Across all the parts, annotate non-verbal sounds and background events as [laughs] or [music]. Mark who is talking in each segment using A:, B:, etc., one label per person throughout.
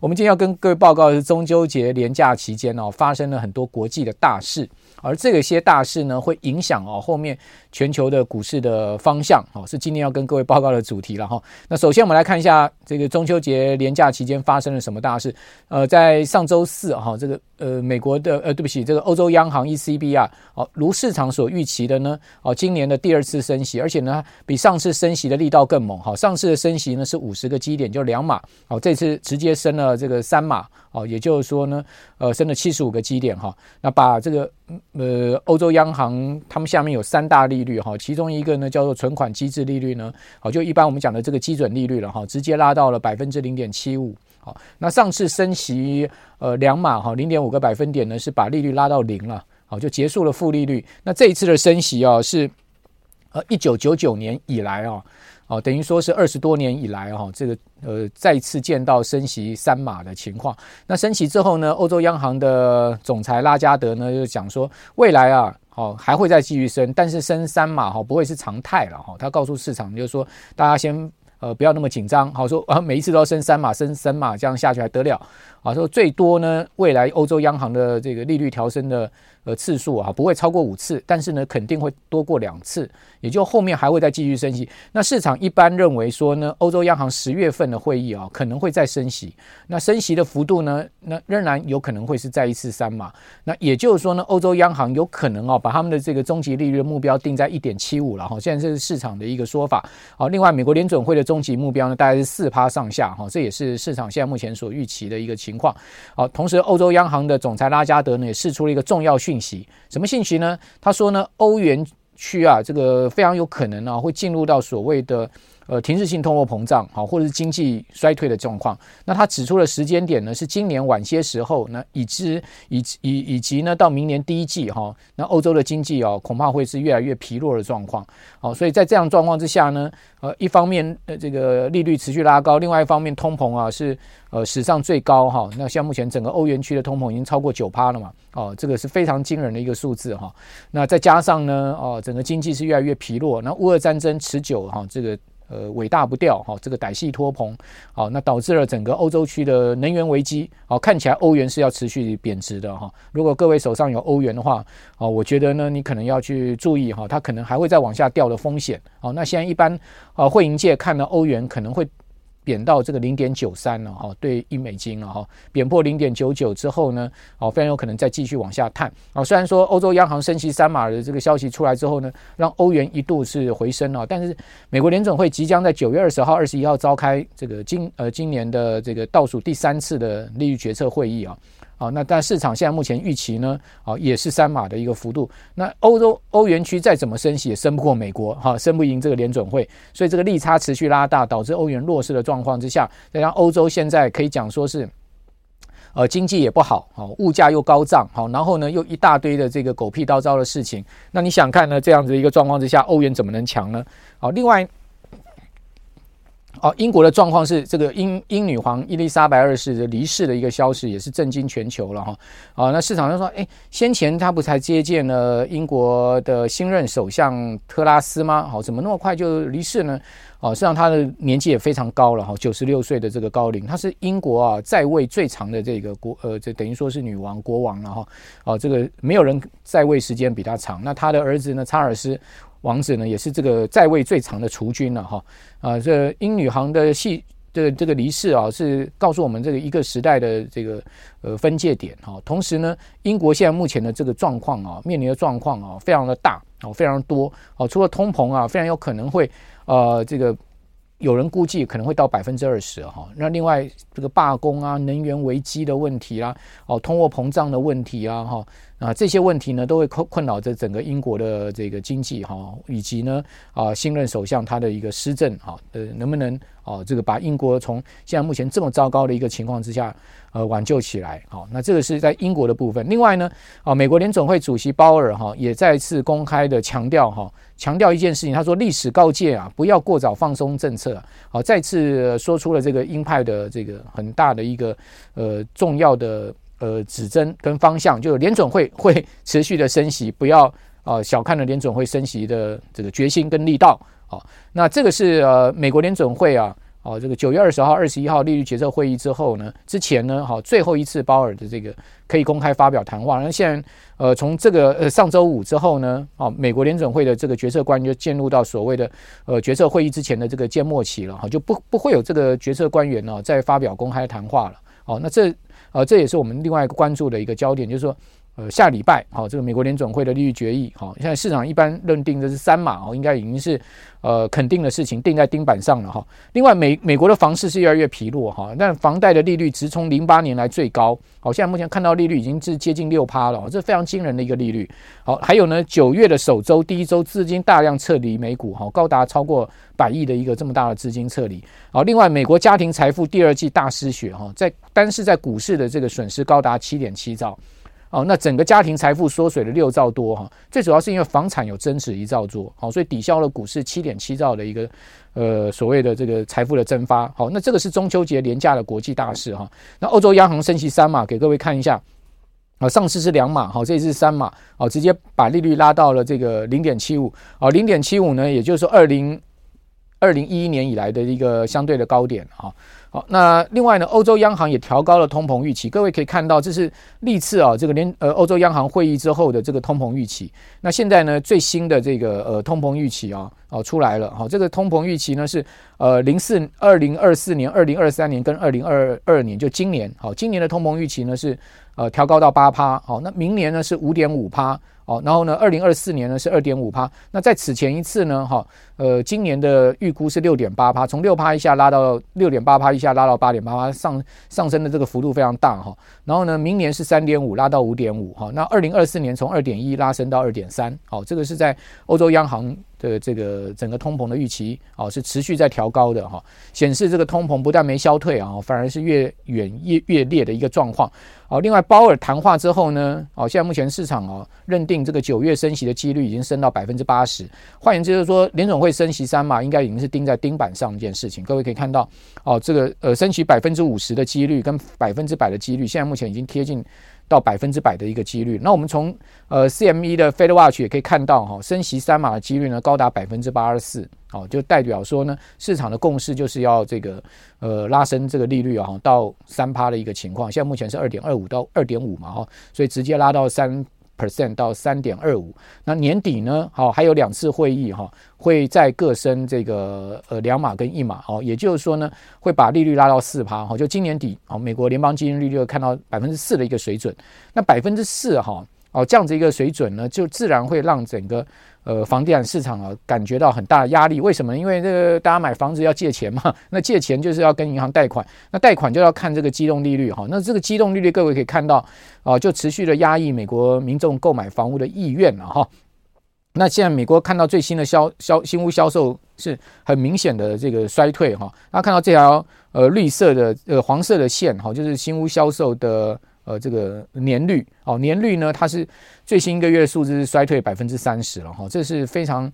A: 我们今天要跟各位报告的是中秋节连假期间哦，发生了很多国际的大事，而这些大事呢，会影响哦后面全球的股市的方向哦，是今天要跟各位报告的主题了哈。那首先我们来看一下这个中秋节连假期间发生了什么大事。呃，在上周四哈，这个呃美国的呃对不起，这个欧洲央行 ECB 啊，哦如市场所预期的呢，哦今年的第二次升息，而且呢比上次升息的力道更猛哈。上次的升息呢是五十个基点，就两码，哦这次直接升了。呃，这个三码哦，也就是说呢，呃，升了七十五个基点哈。那把这个呃，欧洲央行他们下面有三大利率哈，其中一个呢叫做存款机制利率呢，好，就一般我们讲的这个基准利率了哈，直接拉到了百分之零点七五。好，那上次升息呃两码哈，零点五个百分点呢是把利率拉到零了，好，就结束了负利率。那这一次的升息啊是呃一九九九年以来啊。哦等于说是二十多年以来哈，这个呃再次见到升息三码的情况。那升息之后呢，欧洲央行的总裁拉加德呢就讲说，未来啊，哦还会再继续升，但是升三码哈不会是常态了哈。他告诉市场就是说，大家先呃不要那么紧张，好说啊每一次都要升三码，升三码这样下去还得了啊？说最多呢，未来欧洲央行的这个利率调升的。呃，次数啊不会超过五次，但是呢，肯定会多过两次，也就后面还会再继续升息。那市场一般认为说呢，欧洲央行十月份的会议啊，可能会再升息。那升息的幅度呢，那仍然有可能会是再一次三嘛。那也就是说呢，欧洲央行有可能啊，把他们的这个终极利率目标定在一点七五了哈。现在这是市场的一个说法。好，另外美国联准会的终极目标呢，大概是四趴上下哈，这也是市场现在目前所预期的一个情况。好，同时欧洲央行的总裁拉加德呢，也释出了一个重要讯息，什么信息呢？他说呢，欧元区啊，这个非常有可能啊，会进入到所谓的。呃，停滞性通货膨胀，好，或者是经济衰退的状况。那他指出的时间点呢，是今年晚些时候，那以及以以以及呢，到明年第一季哈，那欧洲的经济哦，恐怕会是越来越疲弱的状况。好，所以在这样状况之下呢，呃，一方面呃这个利率持续拉高，另外一方面通膨啊是呃史上最高哈。那像目前整个欧元区的通膨已经超过九趴了嘛，哦，这个是非常惊人的一个数字哈。那再加上呢，哦，整个经济是越来越疲弱，那乌俄战争持久哈，这个。呃，尾大不掉哈，这个歹戏拖棚，好，那导致了整个欧洲区的能源危机，好，看起来欧元是要持续贬值的哈。如果各位手上有欧元的话，哦，我觉得呢，你可能要去注意哈，它可能还会再往下掉的风险。好，那现在一般啊，汇银界看到欧元可能会。贬到这个零点九三了哈，对一美金了哈，贬破零点九九之后呢，哦，非常有可能再继续往下探啊。虽然说欧洲央行升息三码的这个消息出来之后呢，让欧元一度是回升了，但是美国联准会即将在九月二十号、二十一号召开这个今呃今年的这个倒数第三次的利率决策会议啊。啊，那但市场现在目前预期呢，啊，也是三码的一个幅度。那欧洲欧元区再怎么升息，也升不过美国，哈，升不赢这个联准会，所以这个利差持续拉大，导致欧元弱势的状况之下，再加上欧洲现在可以讲说是，呃，经济也不好，好，物价又高涨，好，然后呢又一大堆的这个狗屁倒灶的事情，那你想看呢？这样子一个状况之下，欧元怎么能强呢？好，另外。哦，英国的状况是这个英英女皇伊丽莎白二世的离世的一个消息，也是震惊全球了哈。啊，那市场上说，哎，先前他不才接见了英国的新任首相特拉斯吗？好，怎么那么快就离世呢？哦，实际上他的年纪也非常高了哈，九十六岁的这个高龄，他是英国啊在位最长的这个国，呃，这等于说是女王国王了哈。哦，这个没有人在位时间比他长。那他的儿子呢，查尔斯。王子呢，也是这个在位最长的储君了哈啊，这英女皇的戏的这个离世啊，是告诉我们这个一个时代的这个呃分界点哈。同时呢，英国现在目前的这个状况啊，面临的状况啊，非常的大啊，非常多啊。除了通膨啊，非常有可能会呃这个有人估计可能会到百分之二十哈。那另外这个罢工啊，能源危机的问题啦，哦，通货膨胀的问题啊，哈。啊，这些问题呢，都会困困扰着整个英国的这个经济哈，以及呢啊新任首相他的一个施政哈，呃能不能啊这个把英国从现在目前这么糟糕的一个情况之下呃挽救起来？好，那这个是在英国的部分。另外呢啊，美国联总会主席鲍尔哈也再次公开的强调哈，强调一件事情，他说历史告诫啊，不要过早放松政策。好，再次说出了这个鹰派的这个很大的一个呃重要的。呃，指针跟方向，就是联准会 [laughs] 会持续的升息，不要啊、呃、小看了联准会升息的这个决心跟力道。好，那这个是呃美国联准会啊、哦，这个九月二十号、二十一号利率决策会议之后呢，之前呢，好，最后一次鲍尔的这个可以公开发表谈话。那现在，呃，从这个呃上周五之后呢，哦，美国联准会的这个决策官就进入到所谓的呃决策会议之前的这个缄默期了，哈，就不不会有这个决策官员呢再发表公开谈话了。哦，那这呃这也是我们另外一个关注的一个焦点，就是说。呃，下礼拜好，这个美国联准会的利率决议好，现在市场一般认定的是三码哦，应该已经是呃肯定的事情，定在钉板上了哈。另外，美美国的房市是越来越疲弱哈，但房贷的利率直冲零八年来最高，好，现在目前看到利率已经是接近六趴了，这非常惊人的一个利率。好，还有呢，九月的首周第一周资金大量撤离美股哈，高达超过百亿的一个这么大的资金撤离。好，另外，美国家庭财富第二季大失血哈，在单是在股市的这个损失高达七点七兆。哦，那整个家庭财富缩水了六兆多哈，最主要是因为房产有增值一兆多，好，所以抵消了股市七点七兆的一个呃所谓的这个财富的蒸发。好，那这个是中秋节连假的国际大事哈。那欧洲央行升息三码，给各位看一下。啊，上次是两码，好，这次是三码，好，直接把利率拉到了这个零点七五，啊，零点七五呢，也就是说二零二零一一年以来的一个相对的高点哈。好，那另外呢，欧洲央行也调高了通膨预期。各位可以看到，这是历次啊，这个联呃欧洲央行会议之后的这个通膨预期。那现在呢，最新的这个呃通膨预期啊，哦出来了。好，这个通膨预期呢是呃零四二零二四年、二零二三年跟二零二二年，就今年。好，今年的通膨预期呢是呃调高到八趴。好，那明年呢是五点五趴。好，然后呢，二零二四年呢是二点五趴。那在此前一次呢，哈，呃，今年的预估是六点八趴，从六趴一下拉到六点八趴，一下拉到八点八趴，上上升的这个幅度非常大哈。然后呢，明年是三点五，拉到五点五哈。那二零二四年从二点一拉升到二点三，好，这个是在欧洲央行的这个整个通膨的预期，哦，是持续在调高的哈，显示这个通膨不但没消退啊，反而是越远越越烈的一个状况。好，另外鲍尔谈话之后呢，哦，现在目前市场哦认定这个九月升息的几率已经升到百分之八十，换言之就是说联总会升息三嘛，应该已经是钉在钉板上一件事情。各位可以看到，哦，这个呃升息百分之五十的几率跟百分之百的几率，现在目前已经贴近。到百分之百的一个几率，那我们从呃 CME 的 Fed Watch 也可以看到哈，升息三码的几率呢高达百分之八十四，哦，就代表说呢市场的共识就是要这个呃拉升这个利率啊到三趴的一个情况，现在目前是二点二五到二点五嘛哈，所以直接拉到三。Percent 到三点二五，那年底呢？好，还有两次会议哈，会再各升这个呃两码跟一码哦，也就是说呢，会把利率拉到四趴哈，就今年底好，美国联邦基金利率看到百分之四的一个水准，那百分之四哈哦这样子一个水准呢，就自然会让整个。呃，房地产市场啊，感觉到很大的压力。为什么？因为这个大家买房子要借钱嘛，那借钱就是要跟银行贷款，那贷款就要看这个机动利率哈。那这个机动利率，各位可以看到啊，就持续的压抑美国民众购买房屋的意愿了哈。那现在美国看到最新的销销新屋销售是很明显的这个衰退哈。那看到这条呃绿色的呃黄色的线哈，就是新屋销售的。呃，这个年率哦，年率呢，它是最新一个月数字是衰退百分之三十了哈，这是非常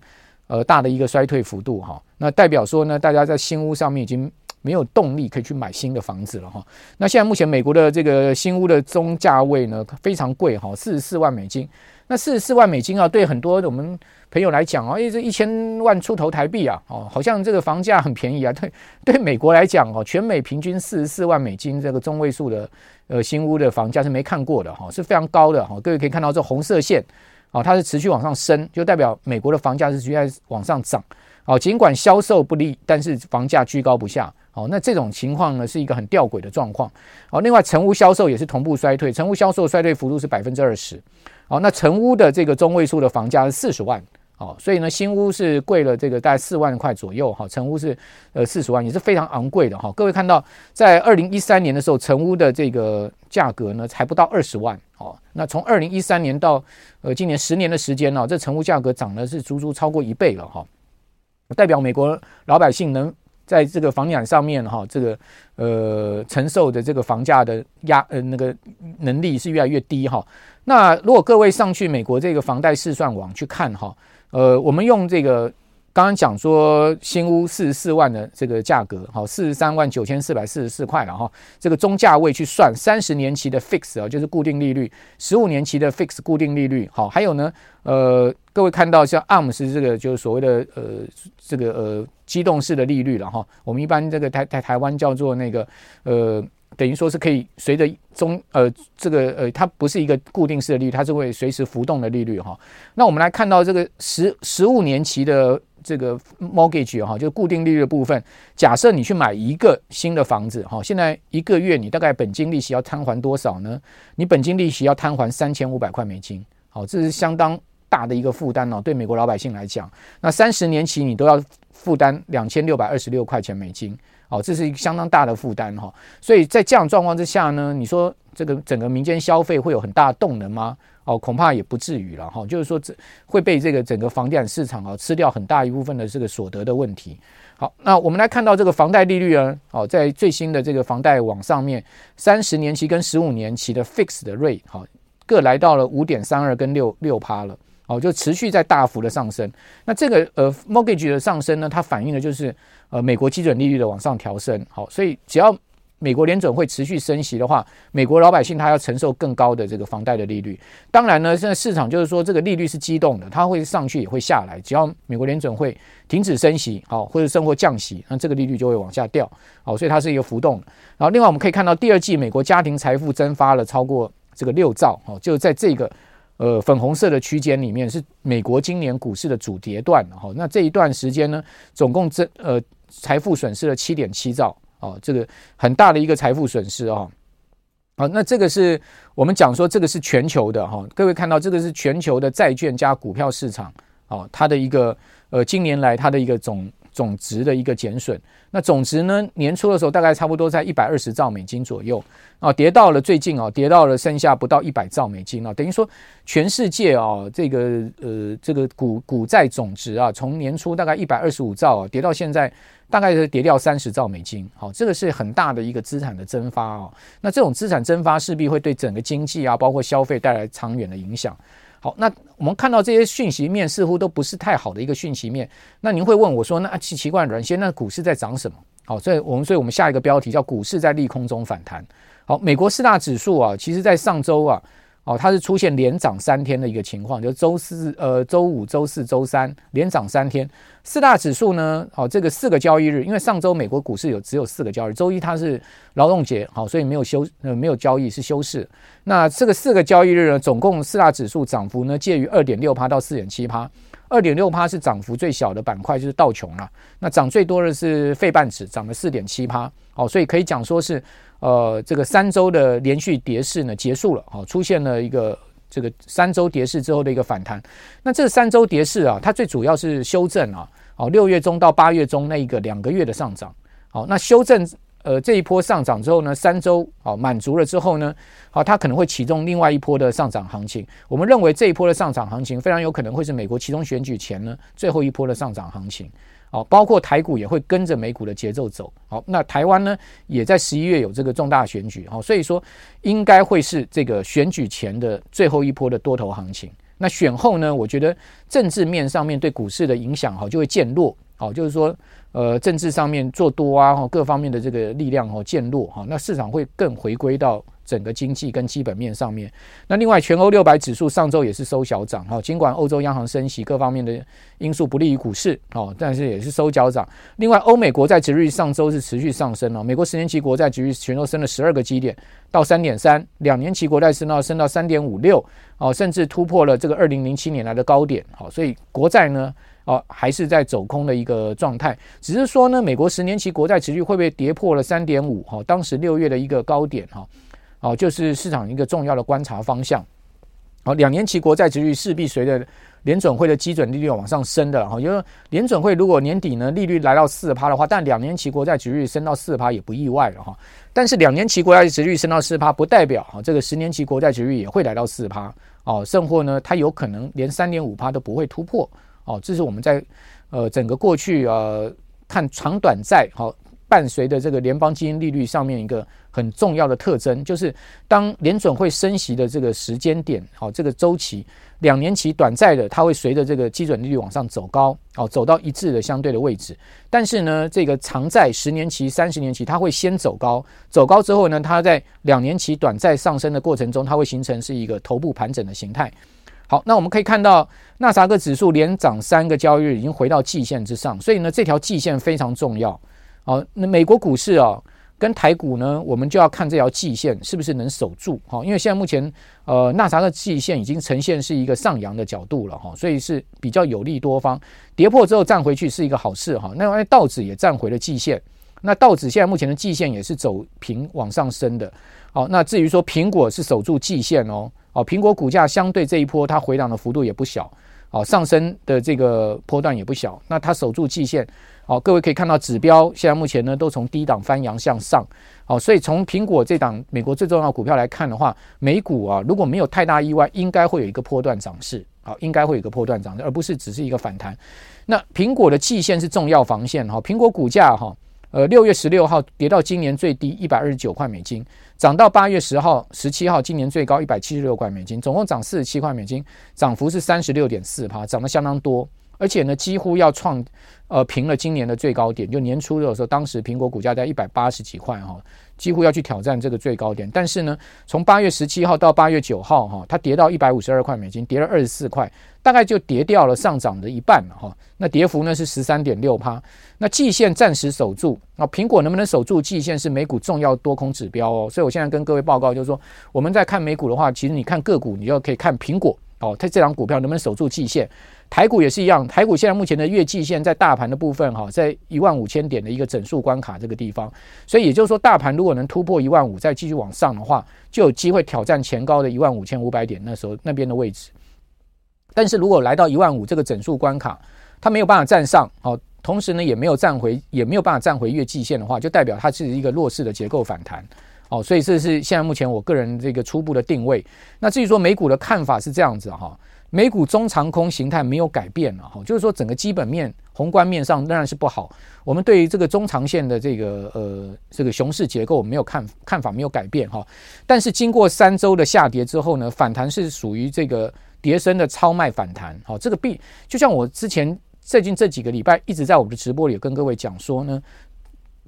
A: 呃大的一个衰退幅度哈。那代表说呢，大家在新屋上面已经没有动力可以去买新的房子了哈。那现在目前美国的这个新屋的中价位呢非常贵哈，四十四万美金。那四十四万美金啊，对很多我们朋友来讲哦，诶，这一千万出头台币啊，哦，好像这个房价很便宜啊。对，[laughs] 对美国来讲哦，全美平均四十四万美金这个中位数的呃新屋的房价是没看过的哈，是非常高的哈。各位可以看到这红色线啊，它是持续往上升，就代表美国的房价是持续在往上涨。哦，尽管销售不利，但是房价居高不下。哦，那这种情况呢，是一个很吊诡的状况。哦，另外成屋销售也是同步衰退，成屋销售衰退幅度是百分之二十。好，那成屋的这个中位数的房价是四十万，哦，所以呢，新屋是贵了这个大概四万块左右，哈，成屋是呃四十万，也是非常昂贵的，哈。各位看到，在二零一三年的时候，成屋的这个价格呢，才不到二十万，哦，那从二零一三年到呃今年十年的时间呢，这成屋价格涨了是足足超过一倍了，哈，代表美国老百姓能在这个房地产上面，哈，这个呃承受的这个房价的压呃那个能力是越来越低，哈。那如果各位上去美国这个房贷试算网去看哈，呃，我们用这个刚刚讲说新屋四十四万的这个价格，好，四十三万九千四百四十四块了哈。这个中价位去算三十年期的 fix 啊，就是固定利率，十五年期的 fix 固定利率，好，还有呢，呃，各位看到像 ARM 是这个就是所谓的呃这个呃机动式的利率了哈。我们一般这个台台台湾叫做那个呃。等于说是可以随着中呃这个呃它不是一个固定式的利率，它是会随时浮动的利率哈。那我们来看到这个十十五年期的这个 mortgage 哈，就是固定利率的部分。假设你去买一个新的房子哈，现在一个月你大概本金利息要摊还多少呢？你本金利息要摊还三千五百块美金，好，这是相当大的一个负担哦。对美国老百姓来讲，那三十年期你都要负担两千六百二十六块钱美金。哦，这是一个相当大的负担哈，所以在这样状况之下呢，你说这个整个民间消费会有很大的动能吗？哦，恐怕也不至于了哈。就是说，这会被这个整个房地产市场啊吃掉很大一部分的这个所得的问题。好，那我们来看到这个房贷利率呢，哦，在最新的这个房贷网上面，三十年期跟十五年期的 fix 的 rate 好，各来到了五点三二跟六六趴了。哦，就持续在大幅的上升。那这个呃 mortgage 的上升呢，它反映的就是呃美国基准利率的往上调升。好，所以只要美国联准会持续升息的话，美国老百姓他要承受更高的这个房贷的利率。当然呢，现在市场就是说这个利率是机动的，它会上去也会下来。只要美国联准会停止升息，好，或者甚或降息，那这个利率就会往下掉。好，所以它是一个浮动的。然后另外我们可以看到，第二季美国家庭财富增发了超过这个六兆。好，就在这个。呃，粉红色的区间里面是美国今年股市的主跌段哈。那这一段时间呢，总共增呃财富损失了七点七兆哦，这个很大的一个财富损失啊。好，那这个是我们讲说这个是全球的哈。各位看到这个是全球的债券加股票市场哦，它的一个呃近年来它的一个总。总值的一个减损，那总值呢？年初的时候大概差不多在一百二十兆美金左右啊，跌到了最近啊，跌到了剩下不到一百兆美金啊，等于说全世界啊，这个呃这个股股债总值啊，从年初大概一百二十五兆啊，跌到现在大概是跌掉三十兆美金，好，这个是很大的一个资产的蒸发啊，那这种资产蒸发势必会对整个经济啊，包括消费带来长远的影响。好，那我们看到这些讯息面似乎都不是太好的一个讯息面。那您会问我说，那奇奇怪，软先，那股市在涨什么？好，所以我们所以我们下一个标题叫股市在利空中反弹。好，美国四大指数啊，其实在上周啊。哦，它是出现连涨三天的一个情况，就周四、呃周五、周四、周三连涨三天。四大指数呢，哦，这个四个交易日，因为上周美国股市有只有四个交易日，周一它是劳动节，好，所以没有休呃没有交易是休市。那这个四个交易日呢，总共四大指数涨幅呢介于二点六趴到四点七趴。二点六趴是涨幅最小的板块，就是道琼了。那涨最多的是费半指，涨了四点七趴。好，所以可以讲说是。呃，这个三周的连续跌势呢结束了，好，出现了一个这个三周跌势之后的一个反弹。那这三周跌势啊，它最主要是修正啊，好，六月中到八月中那一个两个月的上涨，好，那修正呃这一波上涨之后呢，三周好满足了之后呢，好，它可能会启动另外一波的上涨行情。我们认为这一波的上涨行情非常有可能会是美国其中选举前呢最后一波的上涨行情。好，包括台股也会跟着美股的节奏走。好，那台湾呢，也在十一月有这个重大选举。好，所以说应该会是这个选举前的最后一波的多头行情。那选后呢，我觉得政治面上面对股市的影响，哈，就会渐弱。好，就是说，呃，政治上面做多啊，各方面的这个力量哦渐弱。哈，那市场会更回归到。整个经济跟基本面上面，那另外全欧六百指数上周也是收小涨哈，尽管欧洲央行升息各方面的因素不利于股市哦，但是也是收小涨。另外，欧美国债殖率上周是持续上升了，美国十年期国债殖率全都升了十二个基点到三点三，两年期国债升到升到三点五六哦，甚至突破了这个二零零七年来的高点。好，所以国债呢哦还是在走空的一个状态，只是说呢，美国十年期国债殖率会不会跌破了三点五？哈，当时六月的一个高点哈。哦就是市场一个重要的观察方向。好，两年期国债殖率势必随着联准会的基准利率往上升的。哈，因为联准会如果年底呢利率来到四趴的话，但两年期国债殖率升到四趴也不意外了哈。但是两年期国债殖率升到四趴，不代表哈这个十年期国债殖率也会来到四趴。哦，甚或呢，它有可能连三点五趴都不会突破。哦，这是我们在呃整个过去呃看长短债好。伴随着这个联邦基金利率上面一个很重要的特征，就是当联准会升息的这个时间点，好，这个周期，两年期短债的它会随着这个基准利率往上走高，哦，走到一致的相对的位置。但是呢，这个长债十年期、三十年期，它会先走高，走高之后呢，它在两年期短债上升的过程中，它会形成是一个头部盘整的形态。好，那我们可以看到纳斯达克指数连涨三个交易日，已经回到季线之上，所以呢，这条季线非常重要。好，那美国股市啊，跟台股呢，我们就要看这条季线是不是能守住。好，因为现在目前呃纳斯达克季线已经呈现是一个上扬的角度了哈，所以是比较有利多方。跌破之后站回去是一个好事哈。那道指也站回了季线，那道指现在目前的季线也是走平往上升的。好，那至于说苹果是守住季线哦。哦，苹果股价相对这一波它回档的幅度也不小，哦，上升的这个波段也不小。那它守住季线，哦，各位可以看到指标现在目前呢都从低档翻扬向上，哦，所以从苹果这档美国最重要的股票来看的话，美股啊如果没有太大意外，应该会有一个波段涨势，好，应该会有一个波段涨势，而不是只是一个反弹。那苹果的季线是重要防线哈，苹果股价哈。呃，六月十六号跌到今年最低一百二十九块美金，涨到八月十号、十七号今年最高一百七十六块美金，总共涨四十七块美金，涨幅是三十六点四趴，涨得相当多，而且呢，几乎要创呃平了今年的最高点，就年初的时候，当时苹果股价在一百八十几块哈。几乎要去挑战这个最高点，但是呢，从八月十七号到八月九号，哈，它跌到一百五十二块美金，跌了二十四块，大概就跌掉了上涨的一半，哈。那跌幅呢是十三点六趴。那季线暂时守住，那苹果能不能守住季线是美股重要多空指标哦。所以我现在跟各位报告就是说，我们在看美股的话，其实你看个股，你就可以看苹果哦，它这档股票能不能守住季线。台股也是一样，台股现在目前的月季线在大盘的部分哈，在一万五千点的一个整数关卡这个地方，所以也就是说，大盘如果能突破一万五，再继续往上的话，就有机会挑战前高的一万五千五百点那时候那边的位置。但是如果来到一万五这个整数关卡，它没有办法站上，好，同时呢也没有站回，也没有办法站回月季线的话，就代表它是一个弱势的结构反弹，哦，所以这是现在目前我个人这个初步的定位。那至于说美股的看法是这样子哈。美股中长空形态没有改变了哈，就是说整个基本面、宏观面上仍然是不好。我们对于这个中长线的这个呃这个熊市结构没有看看法没有改变哈。但是经过三周的下跌之后呢，反弹是属于这个跌升的超卖反弹。好，这个必就像我之前最近这几个礼拜一直在我们的直播里跟各位讲说呢，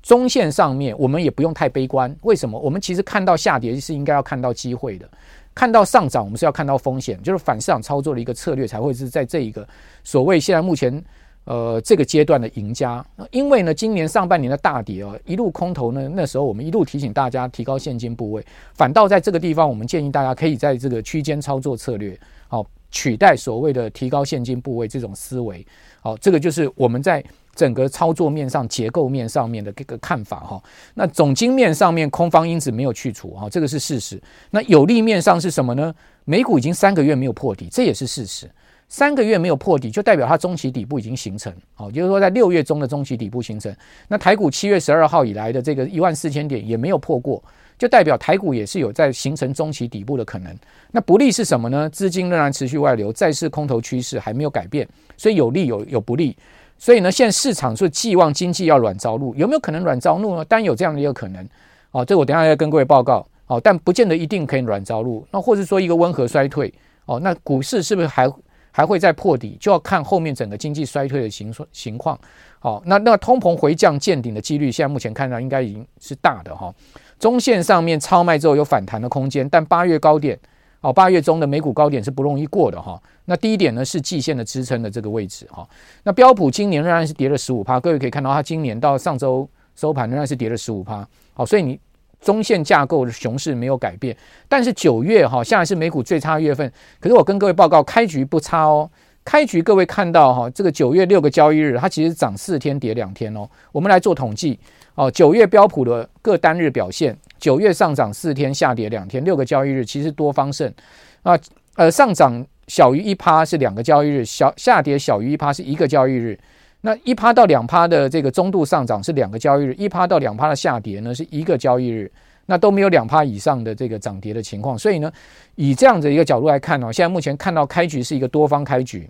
A: 中线上面我们也不用太悲观。为什么？我们其实看到下跌是应该要看到机会的。看到上涨，我们是要看到风险，就是反市场操作的一个策略才会是在这一个所谓现在目前呃这个阶段的赢家。因为呢，今年上半年的大跌哦，一路空头呢，那时候我们一路提醒大家提高现金部位，反倒在这个地方，我们建议大家可以在这个区间操作策略，好取代所谓的提高现金部位这种思维。好，这个就是我们在。整个操作面上、结构面上面的这个看法哈，那总经面上面空方因子没有去除哈，这个是事实。那有利面上是什么呢？美股已经三个月没有破底，这也是事实。三个月没有破底，就代表它中期底部已经形成，好，就是说在六月中的中期底部形成。那台股七月十二号以来的这个一万四千点也没有破过，就代表台股也是有在形成中期底部的可能。那不利是什么呢？资金仍然持续外流，债市空头趋势还没有改变，所以有利有有不利。所以呢，现在市场是寄望经济要软着陆，有没有可能软着陆呢？当然有这样的一个可能。哦，这我等下要跟各位报告。哦，但不见得一定可以软着陆。那或者说一个温和衰退。哦，那股市是不是还还会再破底？就要看后面整个经济衰退的情情况。好，那那通膨回降见顶的几率，现在目前看到应该已经是大的哈。中线上面超卖之后有反弹的空间，但八月高点。哦，八月中的美股高点是不容易过的哈。那低点呢是季线的支撑的这个位置哈。那标普今年仍然是跌了十五趴，各位可以看到它今年到上周收盘仍然是跌了十五趴。好，所以你中线架构的熊市没有改变，但是九月哈，现在是美股最差月份。可是我跟各位报告，开局不差哦。开局各位看到哈，这个九月六个交易日，它其实涨四天跌两天哦。我们来做统计哦，九月标普的各单日表现。九月上涨四天，下跌两天，六个交易日其实多方胜啊。呃，上涨小于一趴是两个交易日，小下跌小于一趴是一个交易日。那一趴到两趴的这个中度上涨是两个交易日，一趴到两趴的下跌呢是一个交易日。那都没有两趴以上的这个涨跌的情况。所以呢，以这样的一个角度来看呢，现在目前看到开局是一个多方开局。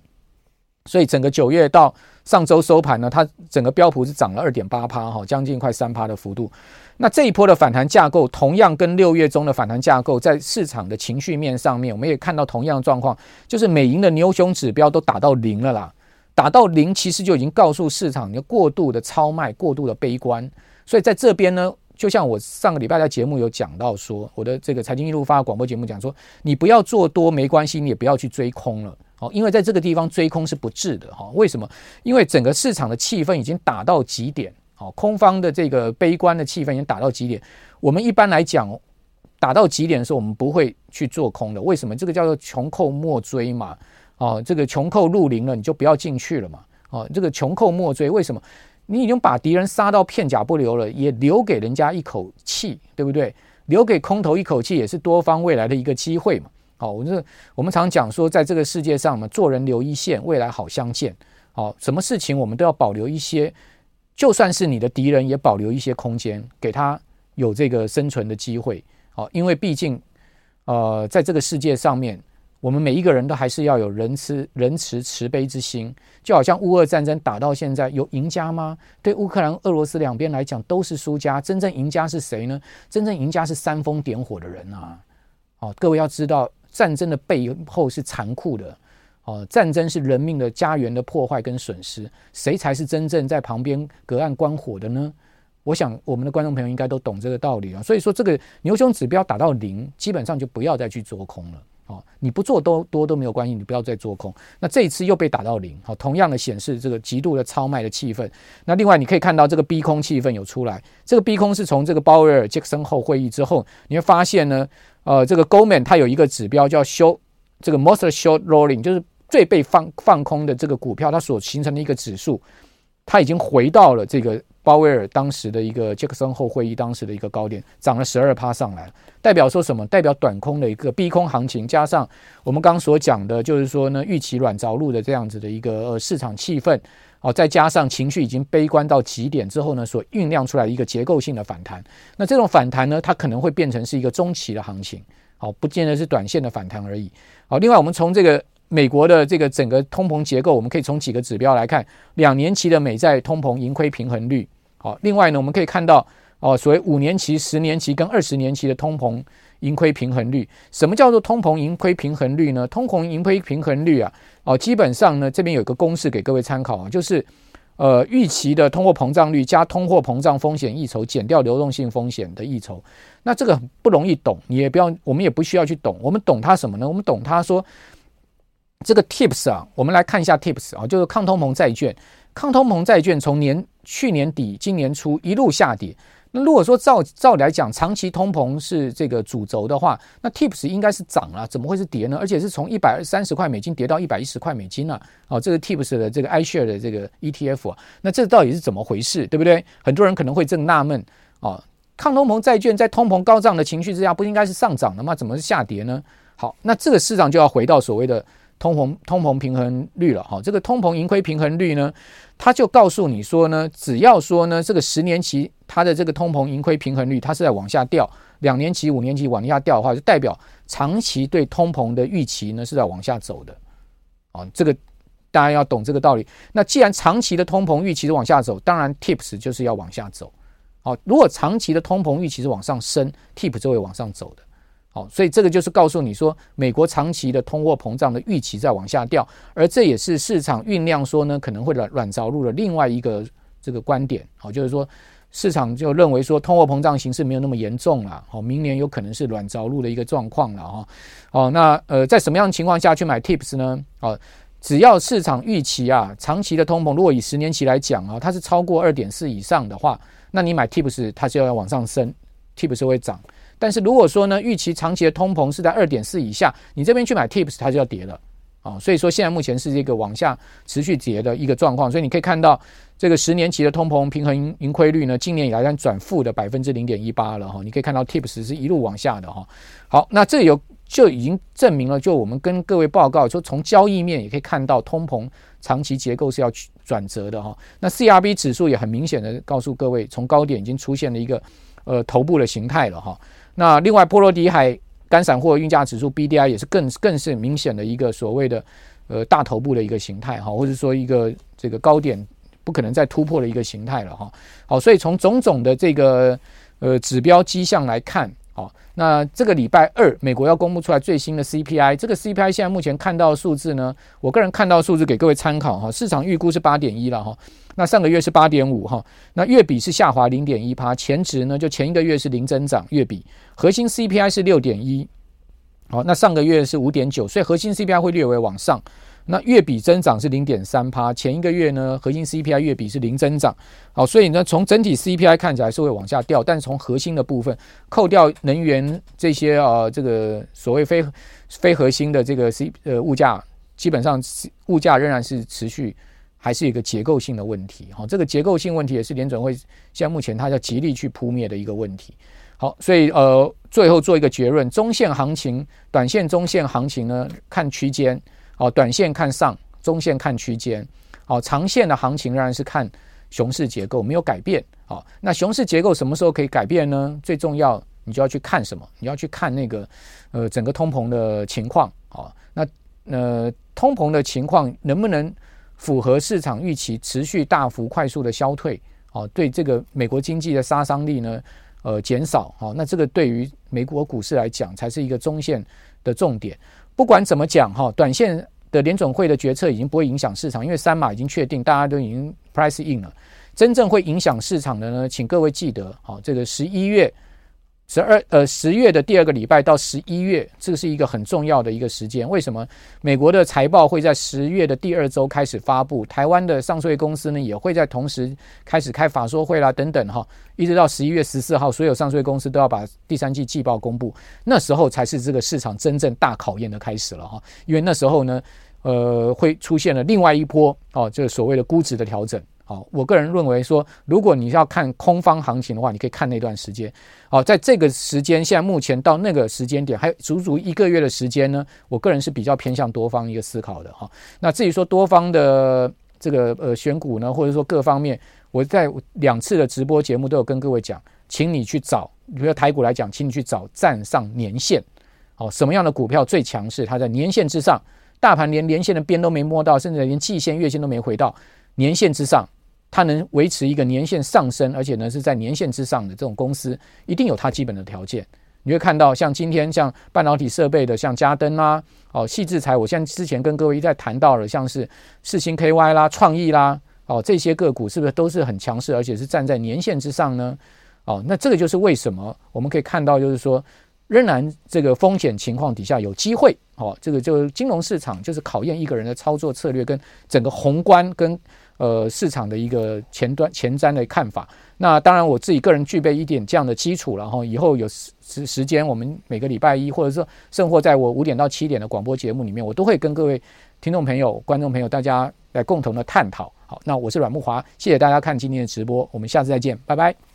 A: 所以整个九月到上周收盘呢，它整个标普是涨了二点八趴哈，将近快三趴的幅度。那这一波的反弹架构，同样跟六月中的反弹架构，在市场的情绪面上面，我们也看到同样的状况，就是美银的牛熊指标都打到零了啦，打到零，其实就已经告诉市场，你过度的超卖，过度的悲观。所以在这边呢，就像我上个礼拜在节目有讲到说，我的这个财经一路发广播节目讲说，你不要做多没关系，你也不要去追空了。哦，因为在这个地方追空是不智的哈。为什么？因为整个市场的气氛已经打到极点，哦，空方的这个悲观的气氛已经打到极点。我们一般来讲，打到极点的时候，我们不会去做空的。为什么？这个叫做穷寇莫追嘛。哦，这个穷寇入林了，你就不要进去了嘛。哦，这个穷寇莫追，为什么？你已经把敌人杀到片甲不留了，也留给人家一口气，对不对？留给空头一口气，也是多方未来的一个机会嘛。好，我这我们常讲说，在这个世界上嘛，做人留一线，未来好相见。好，什么事情我们都要保留一些，就算是你的敌人，也保留一些空间，给他有这个生存的机会。好，因为毕竟，呃，在这个世界上面，我们每一个人都还是要有仁慈、仁慈、慈悲之心。就好像乌俄战争打到现在，有赢家吗？对乌克兰、俄罗斯两边来讲，都是输家。真正赢家是谁呢？真正赢家是煽风点火的人啊！好，各位要知道。战争的背后是残酷的，哦，战争是人命的家园的破坏跟损失，谁才是真正在旁边隔岸观火的呢？我想我们的观众朋友应该都懂这个道理啊。所以说，这个牛熊指标打到零，基本上就不要再去做空了。哦，你不做多多都没有关系，你不要再做空。那这一次又被打到零，好，同样的显示这个极度的超卖的气氛。那另外你可以看到这个逼空气氛有出来，这个逼空是从这个鲍威尔杰克森后会议之后，你会发现呢。呃，这个 Goldman 它有一个指标叫 “show”，这个 most short rolling，就是最被放放空的这个股票，它所形成的一个指数，它已经回到了这个鲍威尔当时的一个杰克森后会议当时的一个高点，涨了十二趴上来，代表说什么？代表短空的一个逼空行情，加上我们刚刚所讲的，就是说呢，预期软着陆的这样子的一个呃市场气氛。哦，再加上情绪已经悲观到极点之后呢，所酝酿出来一个结构性的反弹。那这种反弹呢，它可能会变成是一个中期的行情，好，不见得是短线的反弹而已。好，另外我们从这个美国的这个整个通膨结构，我们可以从几个指标来看，两年期的美债通膨盈亏平衡率。好，另外呢，我们可以看到哦，所谓五年期、十年期跟二十年期的通膨盈亏平衡率。什么叫做通膨盈亏平衡率呢？通膨盈亏平衡率啊。哦，基本上呢，这边有一个公式给各位参考啊，就是，呃，预期的通货膨胀率加通货膨胀风险溢酬减掉流动性风险的溢酬，那这个不容易懂，你也不要，我们也不需要去懂，我们懂它什么呢？我们懂它说，这个 TIPS 啊，我们来看一下 TIPS 啊，就是抗通膨债券，抗通膨债券从年去年底今年初一路下跌。那如果说照照理来讲，长期通膨是这个主轴的话，那 TIPS 应该是涨了，怎么会是跌呢？而且是从一百三十块美金跌到一百一十块美金了。哦，这个 TIPS 的这个 iShare 的这个 ETF 啊，那这到底是怎么回事，对不对？很多人可能会正纳闷哦，抗通膨债券在通膨高涨的情绪之下，不应该是上涨的吗？怎么是下跌呢？好，那这个市场就要回到所谓的。通膨通膨平衡率了哈，这个通膨盈亏平衡率呢，它就告诉你说呢，只要说呢，这个十年期它的这个通膨盈亏平衡率它是在往下掉，两年期、五年期往下掉的话，就代表长期对通膨的预期呢是在往下走的，啊，这个大家要懂这个道理。那既然长期的通膨预期是往下走，当然 TIPS 就是要往下走，好，如果长期的通膨预期是往上升，tip 就会往上走的。所以这个就是告诉你说，美国长期的通货膨胀的预期在往下掉，而这也是市场酝酿说呢，可能会软软着陆的另外一个这个观点。好，就是说市场就认为说，通货膨胀形势没有那么严重了。好，明年有可能是软着陆的一个状况了哈。好，那呃，在什么样情况下去买 TIPS 呢？哦，只要市场预期啊，长期的通膨如果以十年期来讲啊，它是超过二点四以上的话，那你买 TIPS 它就要往上升，TIPS 会涨。但是如果说呢，预期长期的通膨是在二点四以下，你这边去买 TIPS，它就要跌了啊。所以说现在目前是这个往下持续跌的一个状况。所以你可以看到这个十年期的通膨平衡盈亏率呢，今年以来将转负的百分之零点一八了哈。你可以看到 TIPS 是一路往下的哈。好，那这有就已经证明了，就我们跟各位报告说，从交易面也可以看到通膨长期结构是要转折的哈。那 CRB 指数也很明显的告诉各位，从高点已经出现了一个呃头部的形态了哈。那另外，波罗的海干散货运价指数 BDI 也是更更是明显的一个所谓的呃大头部的一个形态哈，或者说一个这个高点不可能再突破的一个形态了哈。好，所以从种种的这个呃指标迹象来看。好，那这个礼拜二，美国要公布出来最新的 CPI，这个 CPI 现在目前看到的数字呢，我个人看到数字给各位参考哈，市场预估是八点一了哈，那上个月是八点五哈，那月比是下滑零点一趴，前值呢就前一个月是零增长，月比核心 CPI 是六点一，好，那上个月是五点九，所以核心 CPI 会略微往上。那月比增长是零点三趴，前一个月呢，核心 CPI 月比是零增长，好，所以呢，从整体 CPI 看起来是会往下掉，但是从核心的部分，扣掉能源这些啊、呃，这个所谓非非核心的这个 C 呃物价，基本上物价仍然是持续，还是一个结构性的问题，好，这个结构性问题也是联准会现在目前它要极力去扑灭的一个问题，好，所以呃，最后做一个结论，中线行情、短线、中线行情呢，看区间。哦，短线看上，中线看区间，哦，长线的行情仍然是看熊市结构没有改变。哦，那熊市结构什么时候可以改变呢？最重要，你就要去看什么？你要去看那个呃整个通膨的情况。哦，那呃通膨的情况能不能符合市场预期，持续大幅快速的消退？哦，对这个美国经济的杀伤力呢，呃减少。哦，那这个对于美国股市来讲，才是一个中线的重点。不管怎么讲哈，短线的联准会的决策已经不会影响市场，因为三码已经确定，大家都已经 price in 了。真正会影响市场的呢，请各位记得，好，这个十一月。十二呃十月的第二个礼拜到十一月，这是一个很重要的一个时间。为什么美国的财报会在十月的第二周开始发布？台湾的上市公司呢也会在同时开始开法说会啦，等等哈，一直到十一月十四号，所有上市公司都要把第三季季报公布。那时候才是这个市场真正大考验的开始了哈，因为那时候呢，呃，会出现了另外一波哦，就是所谓的估值的调整。好，我个人认为说，如果你要看空方行情的话，你可以看那段时间。好，在这个时间，现在目前到那个时间点，还有足足一个月的时间呢。我个人是比较偏向多方一个思考的哈。那至于说多方的这个呃选股呢，或者说各方面，我在两次的直播节目都有跟各位讲，请你去找，比如说台股来讲，请你去找站上年线。好，什么样的股票最强势？它在年线之上，大盘连年线的边都没摸到，甚至连季线、月线都没回到年线之上。它能维持一个年线上升，而且呢是在年线之上的这种公司，一定有它基本的条件。你会看到像今天像半导体设备的，像嘉登啦，哦，矽智财，我现在之前跟各位一再谈到了，像是世星 KY 啦、创意啦，哦，这些个股是不是都是很强势，而且是站在年线之上呢？哦，那这个就是为什么我们可以看到，就是说仍然这个风险情况底下有机会。哦，这个就金融市场就是考验一个人的操作策略跟整个宏观跟。呃，市场的一个前端前瞻的看法。那当然，我自己个人具备一点这样的基础，然后以后有时时时间，我们每个礼拜一，或者说甚或在我五点到七点的广播节目里面，我都会跟各位听众朋友、观众朋友大家来共同的探讨。好，那我是阮木华，谢谢大家看今天的直播，我们下次再见，拜拜。